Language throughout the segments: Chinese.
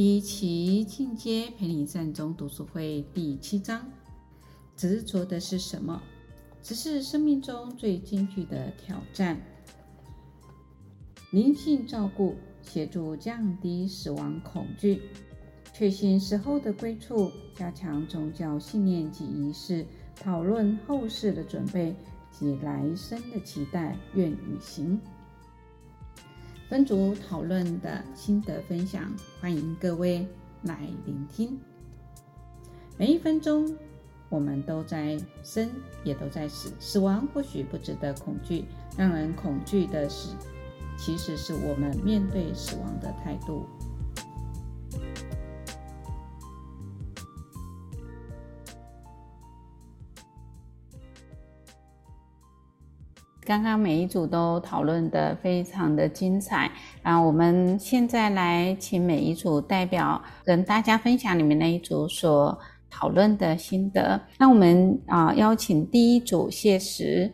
第一期进阶陪你善终读书会第七章：执着的是什么？只是生命中最艰巨的挑战。灵性照顾协助降低死亡恐惧，确信死后的归处，加强宗教信念及仪式，讨论后事的准备及来生的期待愿与行。分组讨论的心得分享，欢迎各位来聆听。每一分钟，我们都在生，也都在死。死亡或许不值得恐惧，让人恐惧的是，其实是我们面对死亡的态度。刚刚每一组都讨论的非常的精彩，啊我们现在来请每一组代表跟大家分享你们那一组所讨论的心得。那我们啊邀请第一组谢石。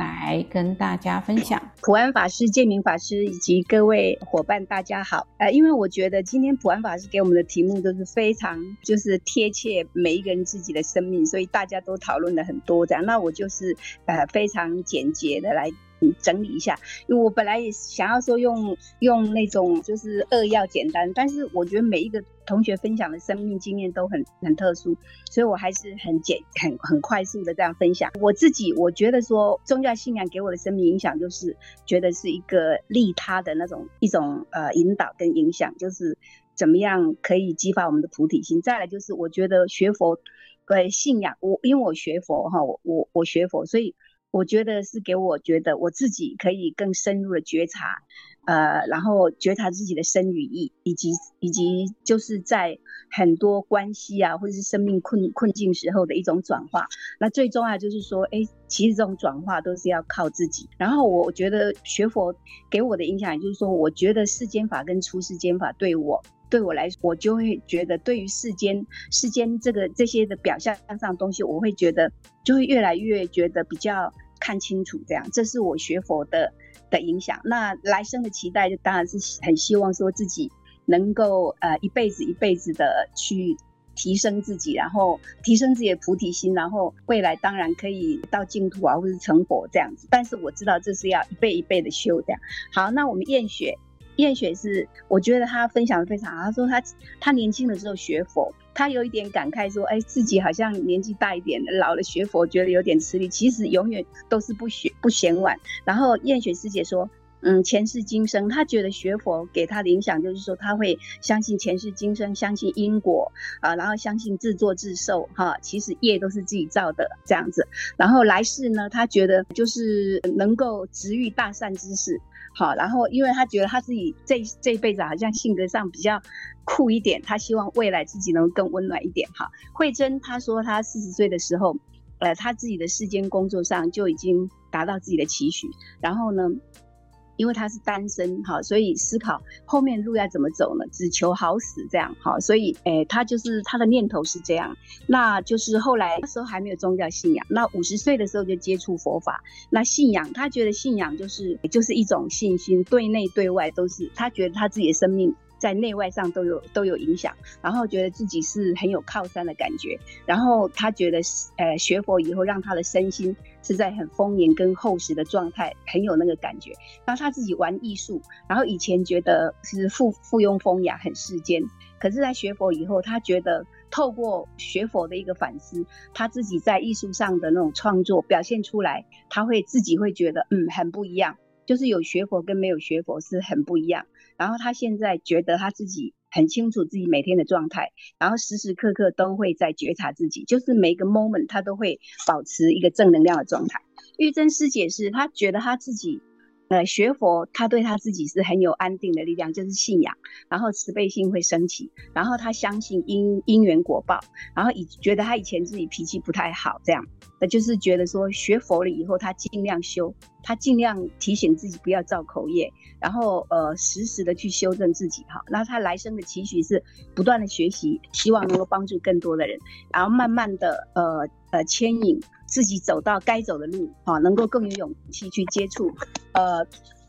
来跟大家分享，普安法师、建明法师以及各位伙伴，大家好。呃，因为我觉得今天普安法师给我们的题目都是非常就是贴切每一个人自己的生命，所以大家都讨论了很多这样。那我就是呃非常简洁的来。整理一下，因为我本来也想要说用用那种就是扼要简单，但是我觉得每一个同学分享的生命经验都很很特殊，所以我还是很简很很快速的这样分享。我自己我觉得说宗教信仰给我的生命影响，就是觉得是一个利他的那种一种呃引导跟影响，就是怎么样可以激发我们的菩提心。再来就是我觉得学佛呃信仰，我因为我学佛哈，我我我学佛，所以。我觉得是给我觉得我自己可以更深入的觉察，呃，然后觉察自己的身与意，以及以及就是在很多关系啊，或者是生命困困境时候的一种转化。那最重要就是说，哎，其实这种转化都是要靠自己。然后我觉得学佛给我的影响，也就是说，我觉得世间法跟出世间法对我对我来说，我就会觉得对于世间世间这个这些的表象上的东西，我会觉得就会越来越觉得比较。看清楚，这样，这是我学佛的的影响。那来生的期待，就当然是很希望说自己能够呃一辈子一辈子的去提升自己，然后提升自己的菩提心，然后未来当然可以到净土啊，或者成佛这样子。但是我知道这是要一辈一辈的修这样。好，那我们燕雪，燕雪是我觉得她分享的非常好。她说她她年轻的时候学佛。他有一点感慨说：“哎，自己好像年纪大一点，老了学佛觉得有点吃力。其实永远都是不学不嫌晚。”然后燕雪师姐说：“嗯，前世今生，他觉得学佛给他的影响就是说，他会相信前世今生，相信因果啊，然后相信自作自受哈。其实业都是自己造的这样子。然后来世呢，他觉得就是能够直遇大善之事。”好，然后因为他觉得他自己这这一辈子好像性格上比较酷一点，他希望未来自己能更温暖一点。哈，慧珍他说他四十岁的时候，呃，他自己的世间工作上就已经达到自己的期许，然后呢，因为他是单身，哈，所以思考后面路要怎么走呢？只求好死这样，哈，所以，诶，他就是他的念头是这样。那就是后来那时候还没有宗教信仰，那五十岁的时候就接触佛法。那信仰，他觉得信仰就是就是一种信心，对内对外都是。他觉得他自己的生命。在内外上都有都有影响，然后觉得自己是很有靠山的感觉，然后他觉得，呃，学佛以后让他的身心是在很丰盈跟厚实的状态，很有那个感觉。然后他自己玩艺术，然后以前觉得是附附庸风雅，很世间，可是，在学佛以后，他觉得透过学佛的一个反思，他自己在艺术上的那种创作表现出来，他会自己会觉得，嗯，很不一样，就是有学佛跟没有学佛是很不一样。然后他现在觉得他自己很清楚自己每天的状态，然后时时刻刻都会在觉察自己，就是每一个 moment 他都会保持一个正能量的状态。玉珍师姐是她觉得她自己呃，学佛他对他自己是很有安定的力量，就是信仰，然后慈悲心会升起，然后他相信因因缘果报，然后以觉得他以前自己脾气不太好，这样，那就是觉得说学佛了以后，他尽量修，他尽量提醒自己不要造口业，然后呃，时时的去修正自己哈。那他来生的期许是不断的学习，希望能够帮助更多的人，然后慢慢的呃呃牵引。自己走到该走的路，啊，能够更有勇气去接触，呃，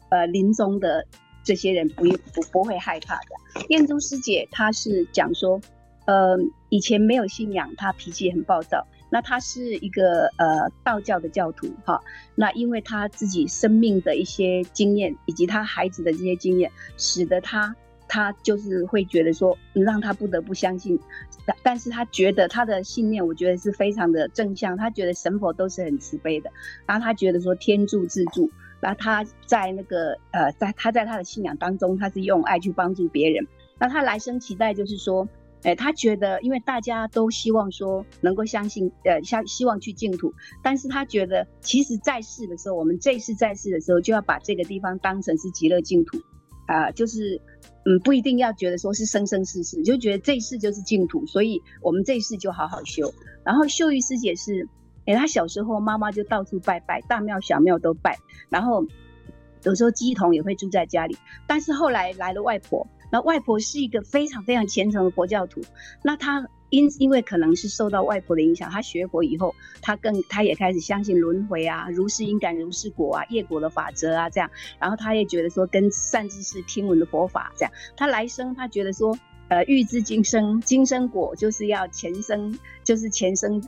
呃，临终的这些人不不不会害怕的。燕珠师姐她是讲说，呃，以前没有信仰，她脾气很暴躁。那她是一个呃道教的教徒，哈，那因为她自己生命的一些经验，以及她孩子的这些经验，使得她。他就是会觉得说，让他不得不相信，但但是他觉得他的信念，我觉得是非常的正向。他觉得神佛都是很慈悲的，然后他觉得说天助自助，然后他在那个呃，在他在他的信仰当中，他是用爱去帮助别人。那他来生期待就是说，哎，他觉得因为大家都希望说能够相信，呃，相希望去净土，但是他觉得其实在世的时候，我们这一世在世的时候，就要把这个地方当成是极乐净土，啊、就是。嗯，不一定要觉得说是生生世世，就觉得这一世就是净土，所以我们这一世就好好修。然后秀玉师姐是，哎，她小时候妈妈就到处拜拜，大庙小庙都拜，然后有时候鸡童也会住在家里。但是后来来了外婆，那外婆是一个非常非常虔诚的佛教徒，那她。因因为可能是受到外婆的影响，他学佛以后，他更他也开始相信轮回啊，如是因感如是果啊，业果的法则啊，这样，然后他也觉得说跟善知识听闻的佛法这样，他来生他觉得说。呃，欲知今生今生果，就是要前生，就是前生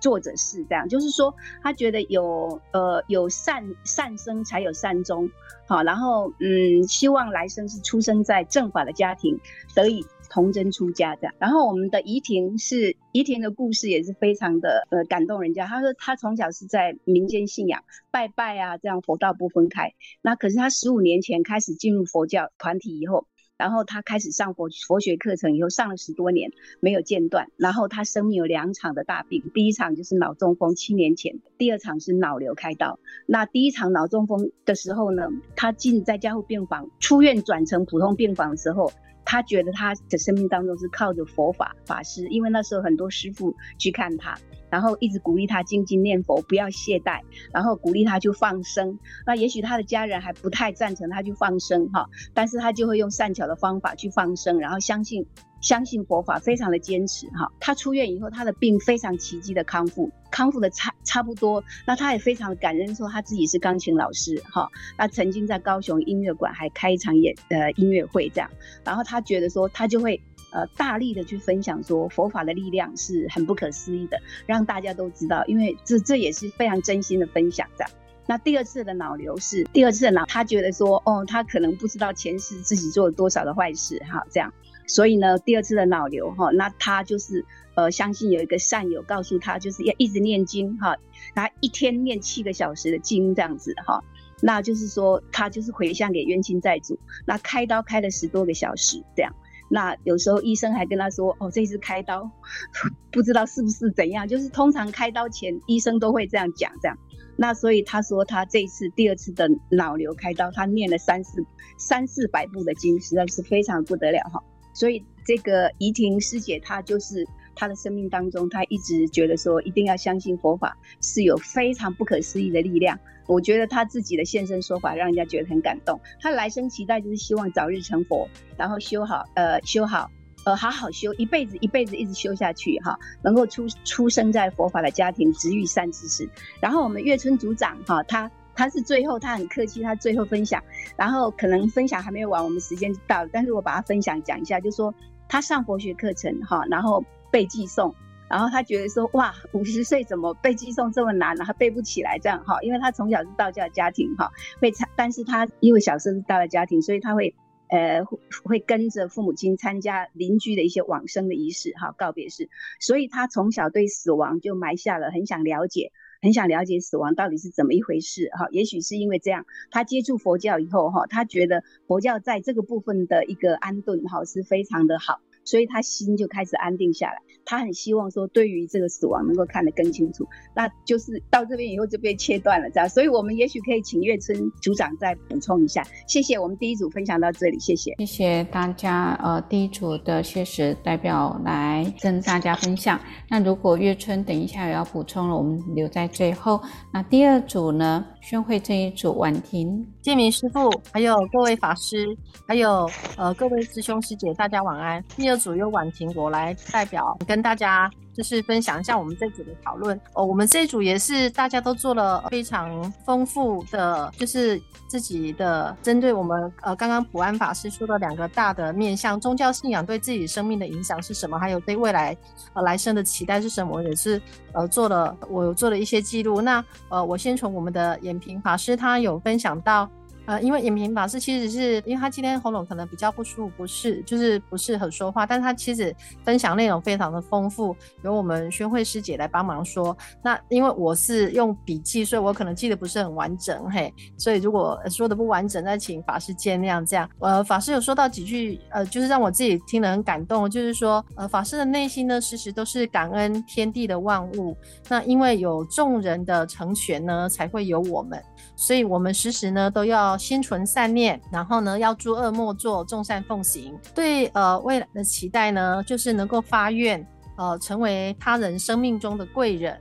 做者事，这样，就是说，他觉得有呃有善善生才有善终，好，然后嗯，希望来生是出生在正法的家庭，得以童真出家这样。然后我们的怡婷是怡婷的故事也是非常的呃感动人家。他说他从小是在民间信仰拜拜啊，这样佛道不分开。那可是他十五年前开始进入佛教团体以后。然后他开始上佛佛学课程以后，上了十多年没有间断。然后他生命有两场的大病，第一场就是脑中风，七年前；第二场是脑瘤开刀。那第一场脑中风的时候呢，他进在加护病房，出院转成普通病房的时候，他觉得他的生命当中是靠着佛法法师，因为那时候很多师父去看他。然后一直鼓励他精进念佛，不要懈怠，然后鼓励他去放生。那也许他的家人还不太赞成他去放生哈，但是他就会用善巧的方法去放生，然后相信相信佛法，非常的坚持哈。他出院以后，他的病非常奇迹的康复，康复的差差不多。那他也非常的感恩，说他自己是钢琴老师哈，那曾经在高雄音乐馆还开一场演呃音乐会这样，然后他觉得说他就会。呃，大力的去分享说佛法的力量是很不可思议的，让大家都知道，因为这这也是非常真心的分享这样。那第二次的脑瘤是第二次的脑，他觉得说，哦，他可能不知道前世自己做了多少的坏事，哈，这样，所以呢，第二次的脑瘤，哈，那他就是呃，相信有一个善友告诉他，就是要一直念经，哈，他一天念七个小时的经这样子，哈，那就是说他就是回向给冤亲债主，那开刀开了十多个小时这样。那有时候医生还跟他说：“哦，这次开刀，不知道是不是怎样。就是通常开刀前医生都会这样讲，这样。那所以他说他这次第二次的脑瘤开刀，他念了三四三四百部的经，实在是非常不得了哈。所以这个怡婷师姐她就是。”她的生命当中，她一直觉得说，一定要相信佛法是有非常不可思议的力量。我觉得他自己的现身说法，让人家觉得很感动。他来生期待就是希望早日成佛，然后修好，呃，修好，呃，好好修，一辈子一辈子一直修下去，哈，能够出出生在佛法的家庭，直遇善知识。然后我们月春组长，哈，他他是最后，他很客气，他最后分享，然后可能分享还没有完，我们时间就到了，但是我把他分享讲一下，就说他上佛学课程，哈，然后。被寄送，然后他觉得说，哇，五十岁怎么背寄诵这么难呢？他背不起来这样哈，因为他从小是道教家庭哈，会参，但是他因为小时候是道教家庭，所以他会呃会跟着父母亲参加邻居的一些往生的仪式哈，告别式，所以他从小对死亡就埋下了很想了解，很想了解死亡到底是怎么一回事哈。也许是因为这样，他接触佛教以后哈，他觉得佛教在这个部分的一个安顿哈是非常的好。所以他心就开始安定下来，他很希望说，对于这个死亡能够看得更清楚。那就是到这边以后就被切断了，这样。所以我们也许可以请月春组长再补充一下。谢谢，我们第一组分享到这里，谢谢，谢谢大家。呃，第一组的谢实代表来跟大家分享。那如果月春等一下也要补充了，我们留在最后。那第二组呢？宣慧这一组，婉婷、建明师傅，还有各位法师，还有呃各位师兄师姐，大家晚安。第二组由婉婷我来代表跟大家。就是分享一下我们这组的讨论哦，我们这组也是大家都做了非常丰富的，就是自己的针对我们呃刚刚普安法师说的两个大的面向，宗教信仰对自己生命的影响是什么，还有对未来呃来生的期待是什么，也是呃做了我有做了一些记录。那呃我先从我们的延平法师他有分享到。呃，因为延平法师其实是因为他今天喉咙可能比较不舒服，不是就是不适合说话，但是他其实分享内容非常的丰富，由我们宣慧师姐来帮忙说。那因为我是用笔记，所以我可能记得不是很完整，嘿，所以如果说的不完整，再请法师见谅。这样，呃，法师有说到几句，呃，就是让我自己听得很感动，就是说，呃，法师的内心呢，时时都是感恩天地的万物。那因为有众人的成全呢，才会有我们。所以，我们时时呢都要心存善念，然后呢要诸恶莫作，众善奉行。对，呃，未来的期待呢，就是能够发愿，呃，成为他人生命中的贵人。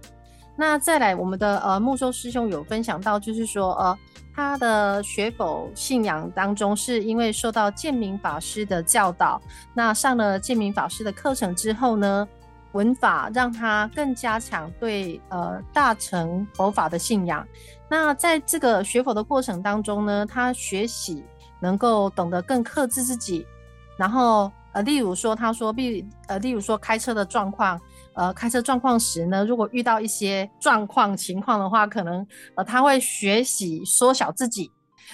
那再来，我们的呃木舟师兄有分享到，就是说，呃，他的学佛信仰当中，是因为受到建明法师的教导，那上了建明法师的课程之后呢，文法让他更加强对呃大乘佛法的信仰。那在这个学佛的过程当中呢，他学习能够懂得更克制自己，然后呃，例如说他说，例呃，例如说开车的状况，呃，开车状况时呢，如果遇到一些状况情况的话，可能呃他会学习缩小自己，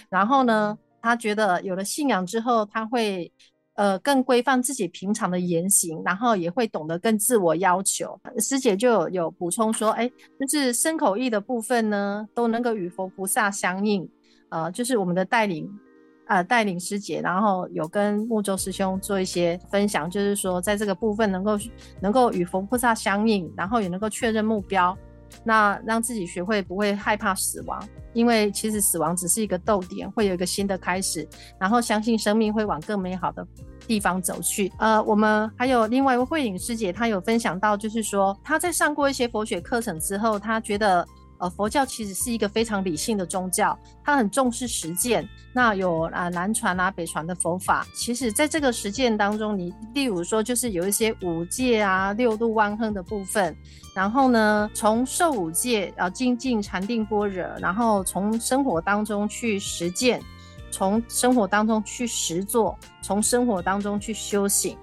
然后呢，他觉得有了信仰之后，他会。呃，更规范自己平常的言行，然后也会懂得更自我要求。师姐就有补充说，哎，就是身口意的部分呢，都能够与佛菩萨相应。呃，就是我们的带领，呃，带领师姐，然后有跟木舟师兄做一些分享，就是说在这个部分能够能够与佛菩萨相应，然后也能够确认目标。那让自己学会不会害怕死亡，因为其实死亡只是一个逗点，会有一个新的开始，然后相信生命会往更美好的地方走去。呃，我们还有另外一位慧颖师姐，她有分享到，就是说她在上过一些佛学课程之后，她觉得。呃，佛教其实是一个非常理性的宗教，它很重视实践。那有啊，南传啊、北传的佛法，其实在这个实践当中，你例如说，就是有一些五戒啊、六度万恒的部分。然后呢，从受五戒啊，精进禅定般若，然后从生活当中去实践，从生活当中去实做，从生活当中去修行。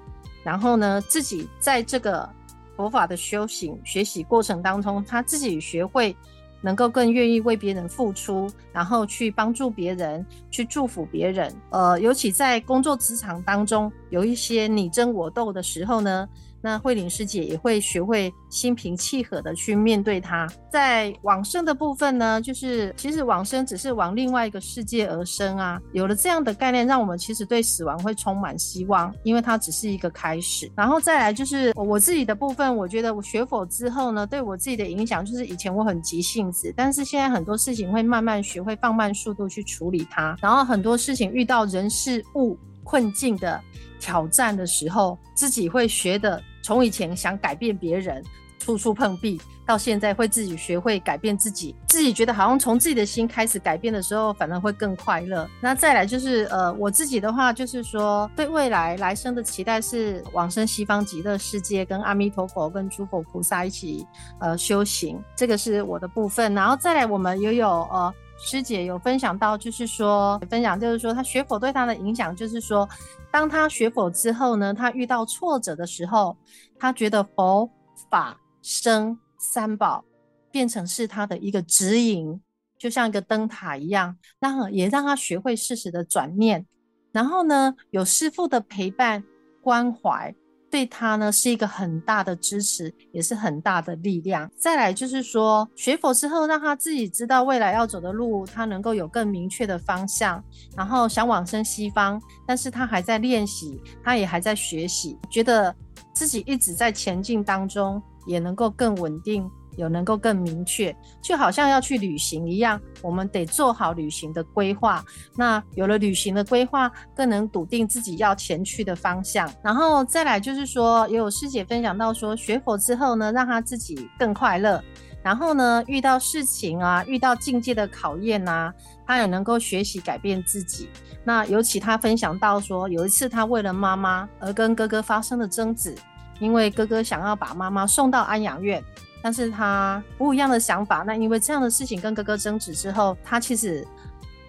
然后呢，自己在这个佛法的修行学习过程当中，他自己学会。能够更愿意为别人付出，然后去帮助别人，去祝福别人。呃，尤其在工作职场当中，有一些你争我斗的时候呢。那慧玲师姐也会学会心平气和的去面对它。在往生的部分呢，就是其实往生只是往另外一个世界而生啊。有了这样的概念，让我们其实对死亡会充满希望，因为它只是一个开始。然后再来就是我自己的部分，我觉得我学佛之后呢，对我自己的影响就是以前我很急性子，但是现在很多事情会慢慢学会放慢速度去处理它。然后很多事情遇到人事物困境的挑战的时候，自己会学的。从以前想改变别人，处处碰壁，到现在会自己学会改变自己，自己觉得好像从自己的心开始改变的时候，反而会更快乐。那再来就是，呃，我自己的话就是说，对未来来生的期待是往生西方极乐世界，跟阿弥陀佛、跟诸佛菩萨一起呃修行，这个是我的部分。然后再来，我们也有呃。师姐有分享到，就是说，分享就是说，他学佛对他的影响，就是说，当他学佛之后呢，他遇到挫折的时候，他觉得佛法僧三宝变成是他的一个指引，就像一个灯塔一样，那也让他学会适时的转念，然后呢，有师父的陪伴关怀。对他呢是一个很大的支持，也是很大的力量。再来就是说，学佛之后，让他自己知道未来要走的路，他能够有更明确的方向。然后想往生西方，但是他还在练习，他也还在学习，觉得自己一直在前进当中，也能够更稳定，有能够更明确，就好像要去旅行一样，我们得做好旅行的规划。那有了旅行的规划，更能笃定自己要前去的方向。然后再来就是说，也有师姐分享到说，学佛之后呢，让他自己更快乐。然后呢，遇到事情啊，遇到境界的考验啊，他也能够学习改变自己。那尤其他分享到说，有一次他为了妈妈而跟哥哥发生了争执，因为哥哥想要把妈妈送到安养院，但是他不一样的想法。那因为这样的事情跟哥哥争执之后，他其实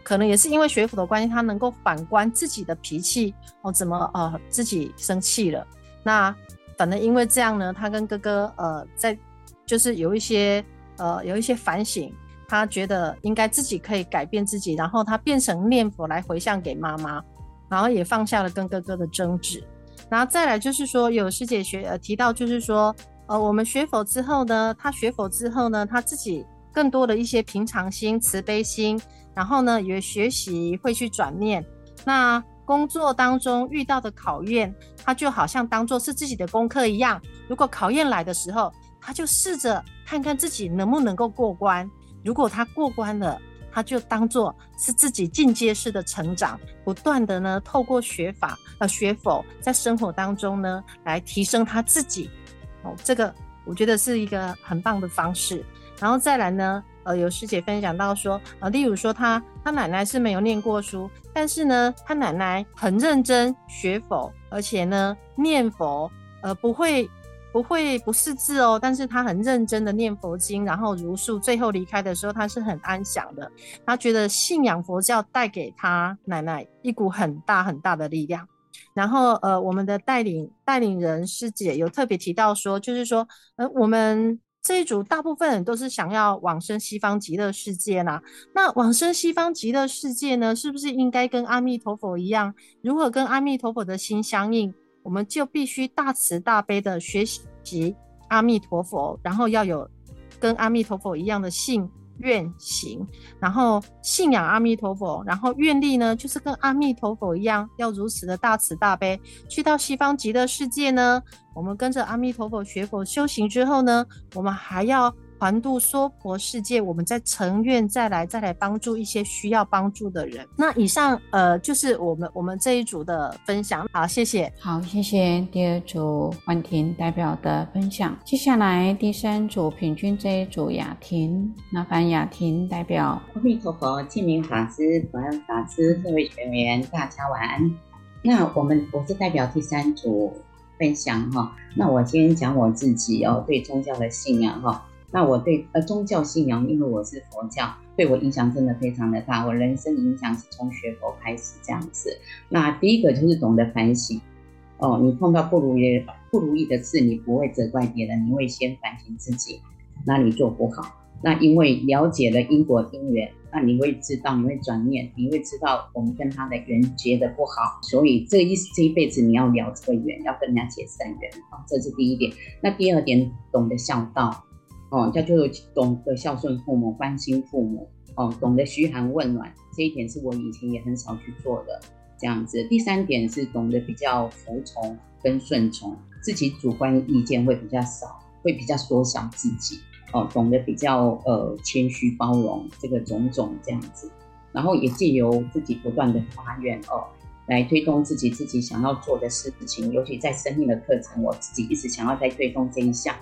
可能也是因为学佛的关系，他能够反观自己的脾气哦，怎么呃自己生气了？那反正因为这样呢，他跟哥哥呃在。就是有一些呃，有一些反省，他觉得应该自己可以改变自己，然后他变成念佛来回向给妈妈，然后也放下了跟哥哥的争执，然后再来就是说，有师姐学呃提到，就是说呃，我们学佛之后呢，他学佛之后呢，他自己更多的一些平常心、慈悲心，然后呢也学习会去转念，那工作当中遇到的考验，他就好像当做是自己的功课一样，如果考验来的时候。他就试着看看自己能不能够过关，如果他过关了，他就当做是自己进阶式的成长，不断的呢透过学法呃学佛，在生活当中呢来提升他自己。哦，这个我觉得是一个很棒的方式。然后再来呢，呃，有师姐分享到说，呃，例如说他他奶奶是没有念过书，但是呢，他奶奶很认真学佛，而且呢念佛，呃，不会。不会不识字哦，但是他很认真的念佛经，然后如数，最后离开的时候，他是很安详的。他觉得信仰佛教带给他奶奶一股很大很大的力量。然后呃，我们的带领带领人师姐有特别提到说，就是说，呃，我们这一组大部分人都是想要往生西方极乐世界啦。那往生西方极乐世界呢，是不是应该跟阿弥陀佛一样？如何跟阿弥陀佛的心相应？我们就必须大慈大悲的学习阿弥陀佛，然后要有跟阿弥陀佛一样的性愿行，然后信仰阿弥陀佛，然后愿力呢，就是跟阿弥陀佛一样，要如此的大慈大悲，去到西方极乐世界呢。我们跟着阿弥陀佛学佛修行之后呢，我们还要。环度娑婆世界，我们再成愿再来再来帮助一些需要帮助的人。那以上呃就是我们我们这一组的分享。好，谢谢。好，谢谢第二组婉婷代表的分享。接下来第三组平均这一组雅婷，麻烦雅婷代表。阿弥陀佛，建明法师、普安法师，各位学员，大家晚安。那我们我是代表第三组分享哈。那我先讲我自己哦，对宗教的信仰哈。那我对呃宗教信仰，因为我是佛教，对我影响真的非常的大。我人生影响是从学佛开始这样子。那第一个就是懂得反省哦，你碰到不如意不如意的事，你不会责怪别人，你会先反省自己哪里做不好。那因为了解了因果因缘，那你会知道，你会转念，你会知道我们跟他的缘结得不好，所以这一这一辈子你要了这个缘，要跟人家结善缘啊，这是第一点。那第二点，懂得孝道。哦，他就懂得孝顺父母，关心父母，哦，懂得嘘寒问暖，这一点是我以前也很少去做的，这样子。第三点是懂得比较服从跟顺从，自己主观意见会比较少，会比较缩小自己，哦，懂得比较呃谦虚包容这个种种这样子，然后也借由自己不断的发愿哦，来推动自己自己想要做的事情，尤其在生命的课程，我自己一直想要在推动这一项。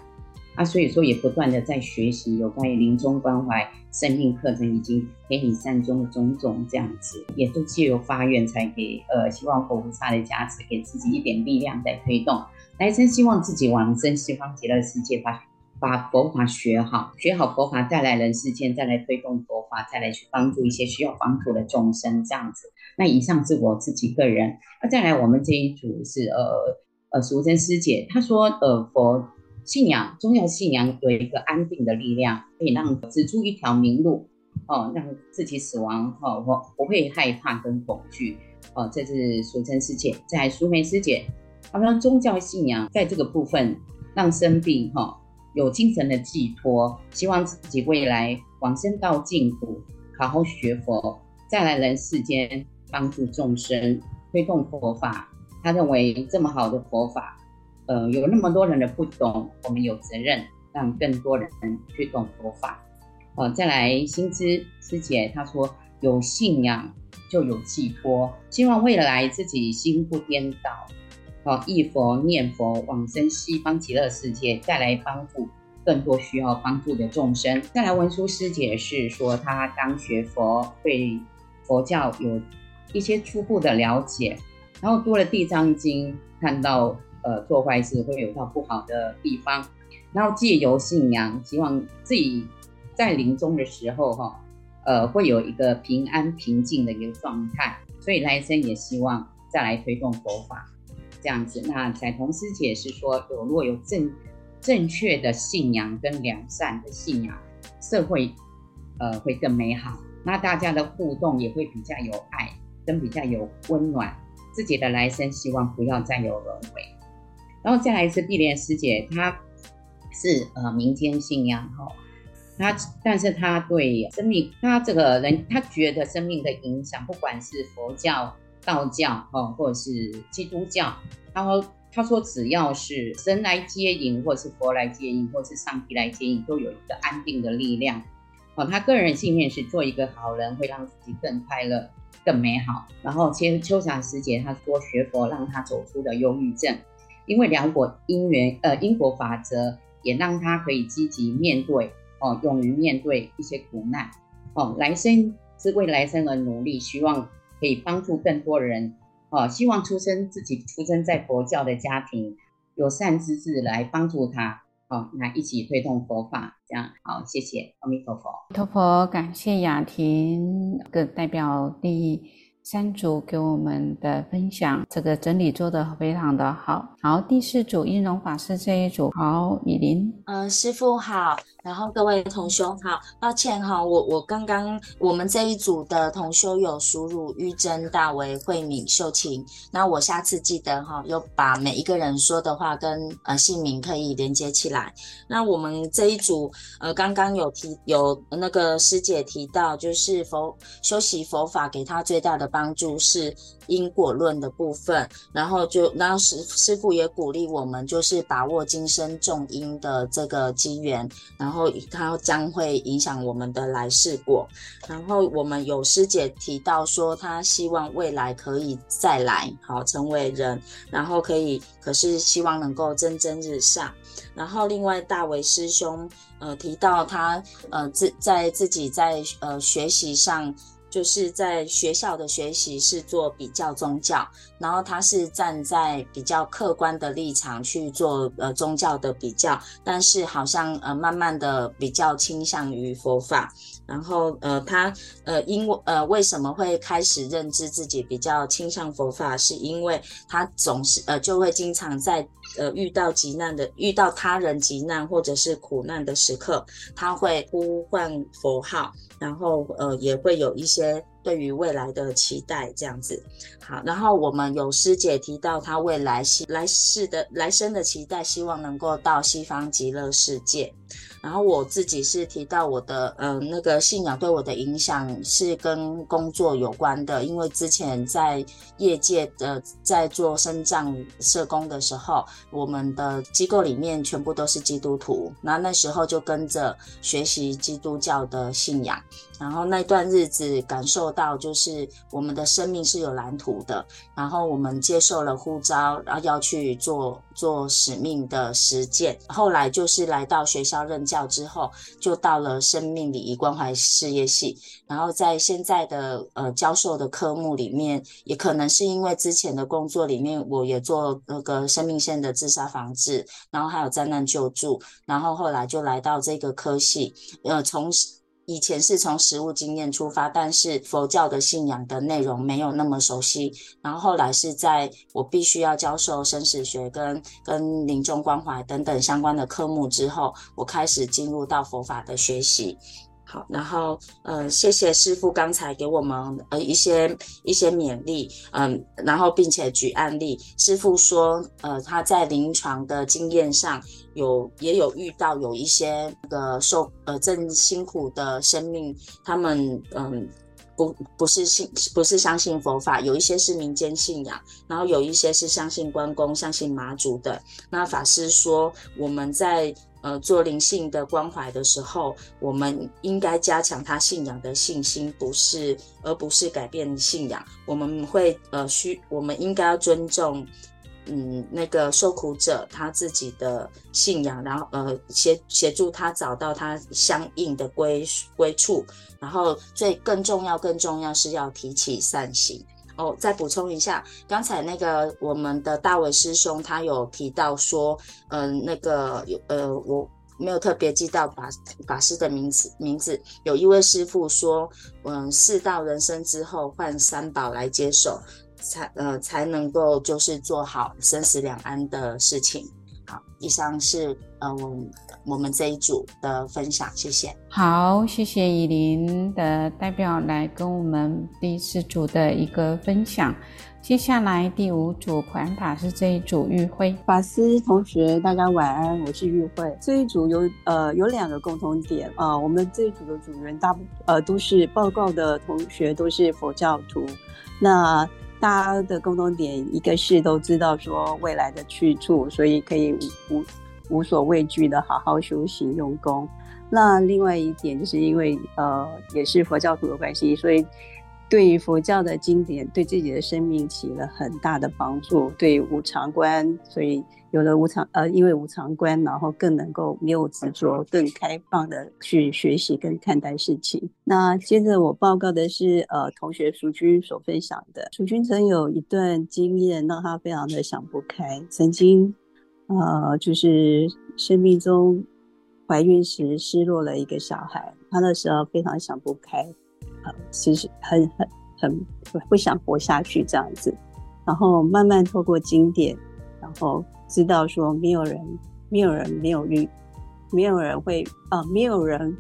啊，所以说也不断的在学习有关于临终关怀、生命课程以及陪你善终的种种这样子，也都借由发愿才给呃，希望佛菩萨的加持，给自己一点力量在推动，来生希望自己往生西方极乐世界，把把佛法学好，学好佛法再来人世间，再来推动佛法，再来去帮助一些需要帮助的众生这样子。那以上是我自己个人，那再来我们这一组是呃呃淑贞师姐，她说呃佛。信仰宗教信仰有一个安定的力量，可以让指出一条明路，哦，让自己死亡哦，我不会害怕跟恐惧，哦，这是淑贞师姐。再来淑梅师姐，他们宗教信仰在这个部分让生病哈、哦、有精神的寄托，希望自己未来往生到净土，好好学佛，再来人世间帮助众生，推动佛法。他认为这么好的佛法。呃，有那么多人的不懂，我们有责任让更多人去懂佛法。呃，再来，新知师姐她说，有信仰就有寄托，希望未来自己心不颠倒，哦，忆佛念佛往生西方极乐世界，再来帮助更多需要帮助的众生。再来，文殊师姐是说，她刚学佛，对佛教有一些初步的了解，然后读了《地藏经》，看到呃做坏事会有到不好的地方，然后借由信仰，希望自己。在临终的时候，哈，呃，会有一个平安平静的一个状态，所以来生也希望再来推动佛法，这样子。那彩童师姐是说，有如果有正正确的信仰跟良善的信仰，社会呃会更美好，那大家的互动也会比较有爱，跟比较有温暖。自己的来生希望不要再有轮回。然后再来是碧莲师姐，她是呃民间信仰哈。她，但是她对生命，她这个人，她觉得生命的影响，不管是佛教、道教，哦，或者是基督教，他说，他说只要是神来接引，或是佛来接引，或是上帝来接引，都有一个安定的力量。哦，他个人信念是做一个好人，会让自己更快乐、更美好。然后，其实秋霞师姐她说，学佛让她走出了忧郁症，因为了解因缘，呃，因果法则，也让他可以积极面对。哦，勇于面对一些苦难，哦，来生是为来生而努力，希望可以帮助更多人，哦，希望出生自己出生在佛教的家庭，有善知识来帮助他，哦，来一起推动佛法，这样好，谢谢，阿弥陀佛，阿弥陀佛，感谢雅婷个代表第一三组给我们的分享，这个整理做得非常的好。好，第四组英容法师这一组，好，雨林，嗯、师傅好。然后各位同修好，抱歉哈，我我刚刚我们这一组的同修有输入玉珍、大为、慧敏、秀琴，那我下次记得哈，又把每一个人说的话跟呃姓名可以连接起来。那我们这一组呃刚刚有提有那个师姐提到，就是佛修习佛法给他最大的帮助是因果论的部分，然后就然后师师父也鼓励我们就是把握今生种因的这个机缘，然后它将会影响我们的来世果。然后我们有师姐提到说，她希望未来可以再来，好成为人，然后可以，可是希望能够蒸蒸日上。然后另外大为师兄呃提到他呃自在自己在呃学习上。就是在学校的学习是做比较宗教，然后他是站在比较客观的立场去做呃宗教的比较，但是好像呃慢慢的比较倾向于佛法，然后呃他呃因为呃为什么会开始认知自己比较倾向佛法，是因为他总是呃就会经常在呃遇到急难的遇到他人急难或者是苦难的时刻，他会呼唤佛号。然后呃也会有一些对于未来的期待这样子，好，然后我们有师姐提到她未来西来世的来生的期待，希望能够到西方极乐世界。然后我自己是提到我的呃那个信仰对我的影响是跟工作有关的，因为之前在业界的在做身障社工的时候，我们的机构里面全部都是基督徒，那那时候就跟着学习基督教的信仰，然后那段日子感受到就是我们的生命是有蓝图的，然后我们接受了呼召，然后要去做做使命的实践，后来就是来到学校任教之后，就到了生命礼仪关怀事业系，然后在现在的呃教授的科目里面，也可能是因为之前的工作里面，我也做那个生命线的自杀防治，然后还有灾难救助，然后后来就来到这个科系，呃，从。以前是从实务经验出发，但是佛教的信仰的内容没有那么熟悉。然后后来是在我必须要教授生死学跟跟临终关怀等等相关的科目之后，我开始进入到佛法的学习。好，然后呃，谢谢师父刚才给我们呃一些一些勉励，嗯，然后并且举案例，师父说呃他在临床的经验上有也有遇到有一些那个受呃正辛苦的生命，他们嗯不不是信不是相信佛法，有一些是民间信仰，然后有一些是相信关公、相信妈祖的。那法师说，我们在呃做灵性的关怀的时候，我们应该加强他信仰的信心，不是而不是改变信仰。我们会呃需我们应该要尊重。嗯，那个受苦者他自己的信仰，然后呃协协助他找到他相应的归归处，然后最更重要更重要是要提起善行哦。再补充一下，刚才那个我们的大伟师兄他有提到说，嗯、那个有呃我没有特别记到法法师的名字名字，有一位师父说，嗯，四到人生之后换三宝来接手。才呃才能够就是做好生死两安的事情。好，以上是呃我我们这一组的分享，谢谢。好，谢谢以琳的代表来跟我们第四组的一个分享。接下来第五组普安法师这一组玉慧法师同学，大家晚安，我是玉慧。这一组有呃有两个共同点啊、呃，我们这一组的组员大部呃都是报告的同学，都是佛教徒，那。大家的共同点，一个是都知道说未来的去处，所以可以无无所畏惧的好好修行用功。那另外一点，就是因为呃也是佛教徒的关系，所以对于佛教的经典，对自己的生命起了很大的帮助。对无常观，所以。有了无常，呃，因为无常观，然后更能够没有执着，更开放的去学习跟看待事情。那接着我报告的是，呃，同学淑君所分享的。淑君曾有一段经验，让他非常的想不开。曾经，呃，就是生命中怀孕时失落了一个小孩，他那时候非常想不开，呃，其实很很很不想活下去这样子。然后慢慢透过经典，然后。知道说没有人，没有人没有遇，没有人会啊，没有人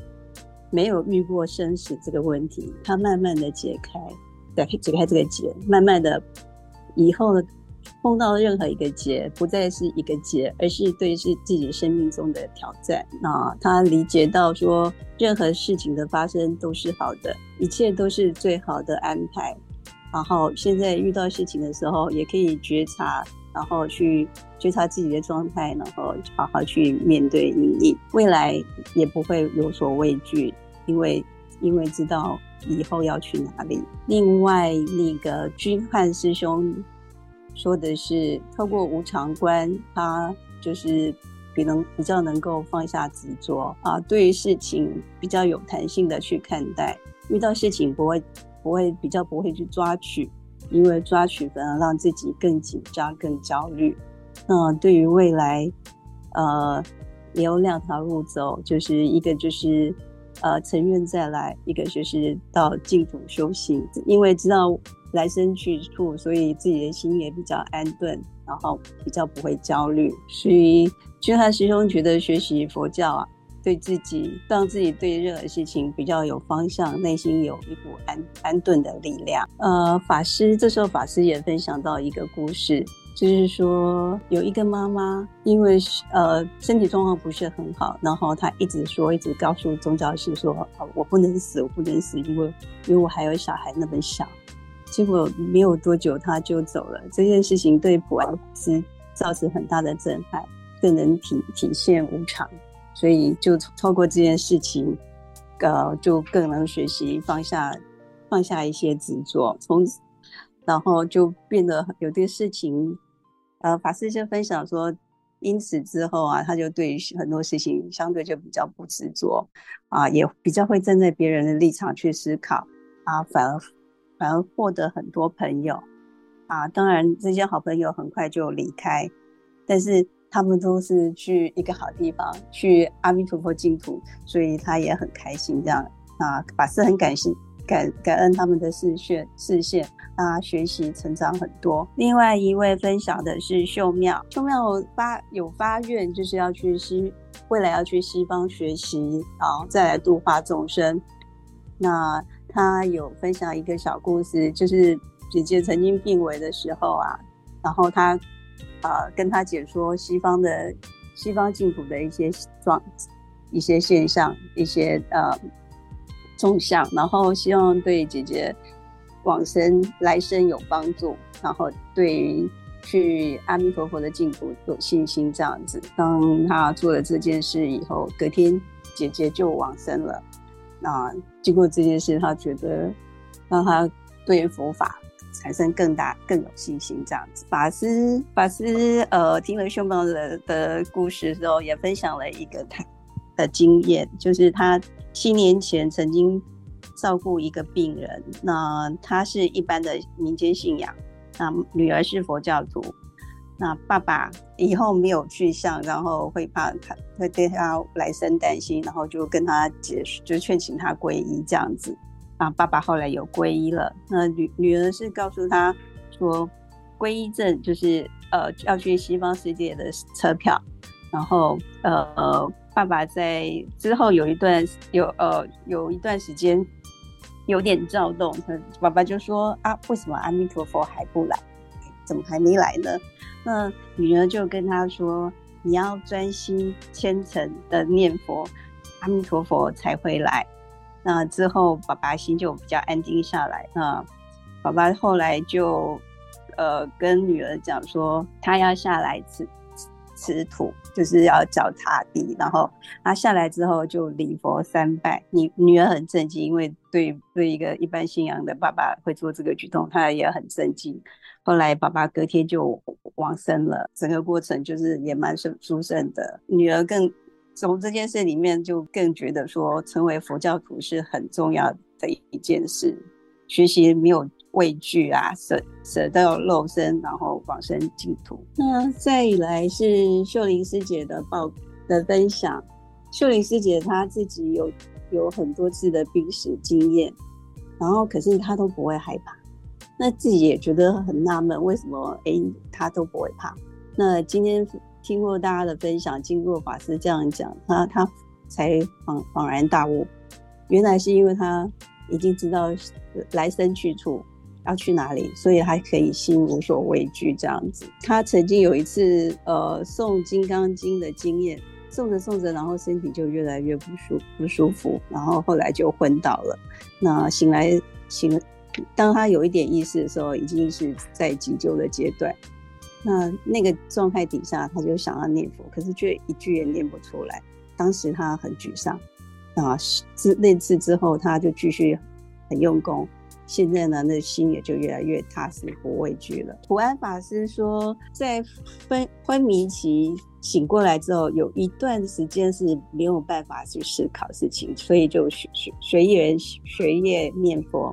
没有遇过生死这个问题。他慢慢的解开，对，解开这个结，慢慢的以后碰到任何一个结，不再是一个结，而是对是自己生命中的挑战。那他理解到说，任何事情的发生都是好的，一切都是最好的安排。然后现在遇到事情的时候，也可以觉察。然后去觉察自己的状态，然后好好去面对因应，未来也不会有所畏惧，因为因为知道以后要去哪里。另外，那个君汉师兄说的是，透过无常观，他就是比能比较能够放下执着啊，对于事情比较有弹性的去看待，遇到事情不会不会比较不会去抓取。因为抓取反而让自己更紧张、更焦虑。那对于未来，呃，也有两条路走，就是一个就是呃成愿再来，一个就是到净土修行。因为知道来生去处，所以自己的心也比较安顿，然后比较不会焦虑。所以，君汉师兄觉得学习佛教啊。对自己，让自己对任何事情比较有方向，内心有一股安安顿的力量。呃，法师这时候法师也分享到一个故事，就是说有一个妈妈，因为呃身体状况不是很好，然后她一直说，一直告诉宗教师说，哦，我不能死，我不能死，因为因为我还有小孩那么小。结果没有多久她就走了。这件事情对普安法师造成很大的震撼，更能体体现无常。所以就透过这件事情，呃，就更能学习放下，放下一些执着，从，然后就变得有些事情，呃，法师就分享说，因此之后啊，他就对很多事情相对就比较不执着，啊，也比较会站在别人的立场去思考，啊，反而反而获得很多朋友，啊，当然这些好朋友很快就离开，但是。他们都是去一个好地方，去阿弥陀佛净土，所以他也很开心。这样啊，法师很感谢感感恩他们的视线视线，让他学习成长很多。另外一位分享的是秀妙，秀妙发有发愿，就是要去西未来要去西方学习，然后再来度化众生。那他有分享一个小故事，就是姐姐曾经病危的时候啊，然后他。呃，跟他解说西方的西方净土的一些状、一些现象、一些呃种相，然后希望对姐姐往生来生有帮助，然后对于去阿弥陀佛的净土有信心这样子。当他做了这件事以后，隔天姐姐就往生了。那经过这件事，他觉得让他对佛法产生更大、更有信心这样子。法师法师呃，听了兄宝的的故事之后，也分享了一个他的经验，就是他七年前曾经照顾一个病人，那他是一般的民间信仰，那女儿是佛教徒。那爸爸以后没有去向，然后会怕他会对他来生担心，然后就跟他解释，就劝请他皈依这样子。啊，爸爸后来有皈依了。那女女儿是告诉他说，皈依证就是呃要去西方世界的车票。然后呃呃，爸爸在之后有一段有呃有一段时间有点躁动，爸爸就说啊，为什么阿弥陀佛还不来？怎么还没来呢？那女儿就跟他说：“你要专心虔诚的念佛，阿弥陀佛才会来。”那之后，爸爸心就比较安定下来。那爸爸后来就呃跟女儿讲说，他要下来辞吃土，就是要脚踏地。然后他下来之后就礼佛三拜。女女儿很震惊，因为对对一个一般信仰的爸爸会做这个举动，他也很震惊。后来爸爸隔天就往生了，整个过程就是也蛮顺殊胜的。女儿更从这件事里面就更觉得说，成为佛教徒是很重要的一件事。学习没有畏惧啊，舍舍掉肉身，然后往生净土。那再来是秀玲师姐的报的分享。秀玲师姐她自己有有很多次的濒死经验，然后可是她都不会害怕。那自己也觉得很纳闷，为什么哎、欸、他都不会怕？那今天听过大家的分享，经过法师这样讲，他他才恍恍然大悟，原来是因为他已经知道来生去处要去哪里，所以还可以心无所畏惧这样子。他曾经有一次呃诵《金刚经》的经验，诵着诵着，然后身体就越来越不舒不舒服，然后后来就昏倒了。那醒来醒。当他有一点意识的时候，已经是在急救的阶段。那那个状态底下，他就想要念佛，可是却一句也念不出来。当时他很沮丧。啊，自那次之后，他就继续很用功。现在呢，那心也就越来越踏实，不畏惧了。普安法师说，在昏昏迷期醒过来之后，有一段时间是没有办法去思考事情，所以就学学学业学业念佛。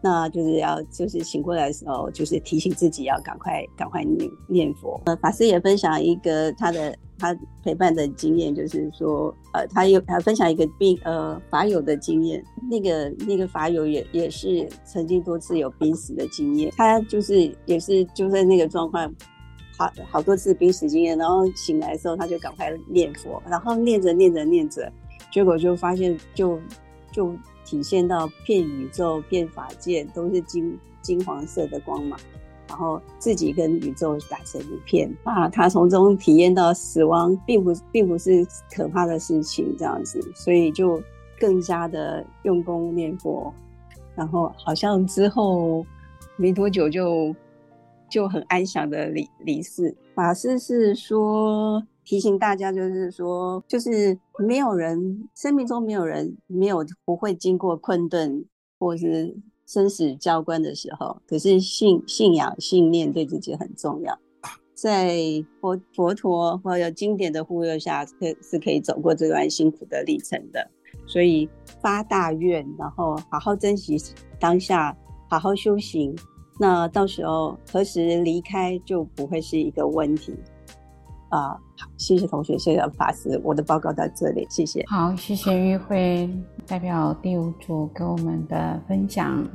那就是要就是醒过来的时候，就是提醒自己要赶快赶快念念佛。呃，法师也分享一个他的他陪伴的经验，就是说，呃，他有他分享一个病呃法友的经验。那个那个法友也也是曾经多次有濒死的经验，他就是也是就在那个状况，好好多次濒死经验，然后醒来的时候他就赶快念佛，然后念着念着念着，结果就发现就就。体现到遍宇宙、遍法界都是金金黄色的光芒，然后自己跟宇宙打成一片啊！他从中体验到死亡并不并不是可怕的事情，这样子，所以就更加的用功念佛，然后好像之后没多久就就很安详的离离世。法师是说。提醒大家，就是说，就是没有人生命中没有人没有不会经过困顿或是生死交关的时候。可是信信仰信念对自己很重要，在佛佛陀或者经典的护佑下，可是可以走过这段辛苦的历程的。所以发大愿，然后好好珍惜当下，好好修行，那到时候何时离开就不会是一个问题。啊，好，谢谢同学，谢谢法师，我的报告到这里，谢谢。好，谢谢玉慧代表第五组给我们的分享，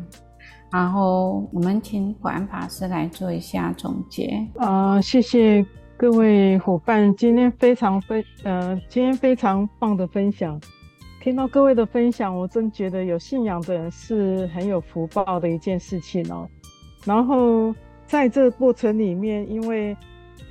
然后我们请普安法师来做一下总结。啊、呃，谢谢各位伙伴，今天非常非呃，今天非常棒的分享，听到各位的分享，我真觉得有信仰的人是很有福报的一件事情哦。然后在这个过程里面，因为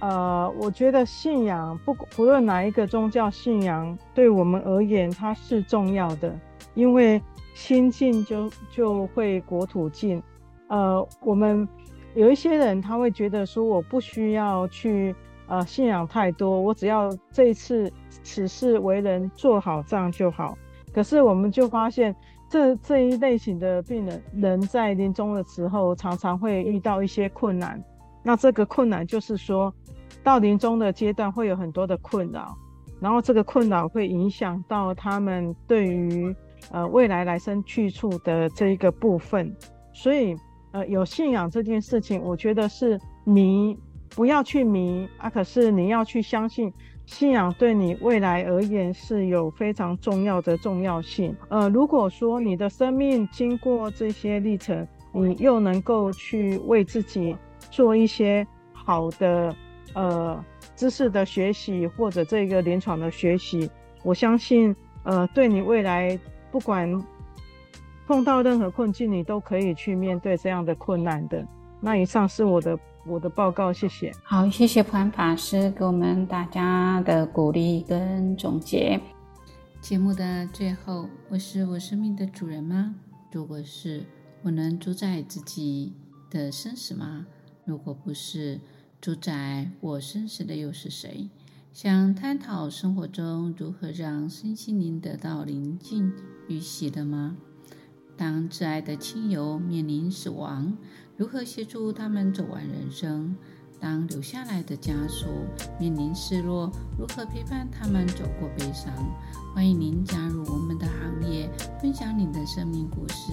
呃，我觉得信仰不不论哪一个宗教信仰，对我们而言它是重要的，因为心静就就会国土静。呃，我们有一些人他会觉得说，我不需要去呃信仰太多，我只要这一次此事为人做好这样就好。可是我们就发现，这这一类型的病人，人在临终的时候常常会遇到一些困难。那这个困难就是说，到临终的阶段会有很多的困扰，然后这个困扰会影响到他们对于呃未来来生去处的这一个部分。所以呃有信仰这件事情，我觉得是迷，不要去迷啊，可是你要去相信，信仰对你未来而言是有非常重要的重要性。呃，如果说你的生命经过这些历程，你又能够去为自己。做一些好的呃知识的学习，或者这个临床的学习，我相信呃对你未来不管碰到任何困境，你都可以去面对这样的困难的。那以上是我的我的报告，谢谢。好，谢谢普安法师给我们大家的鼓励跟总结。节目的最后，我是我生命的主人吗？如果是，我能主宰自己的生死吗？如果不是主宰我生死的又是谁？想探讨生活中如何让身心灵得到宁静与喜乐吗？当挚爱的亲友面临死亡，如何协助他们走完人生？当留下来的家属面临失落，如何陪伴他们走过悲伤？欢迎您加入我们的行列，分享您的生命故事。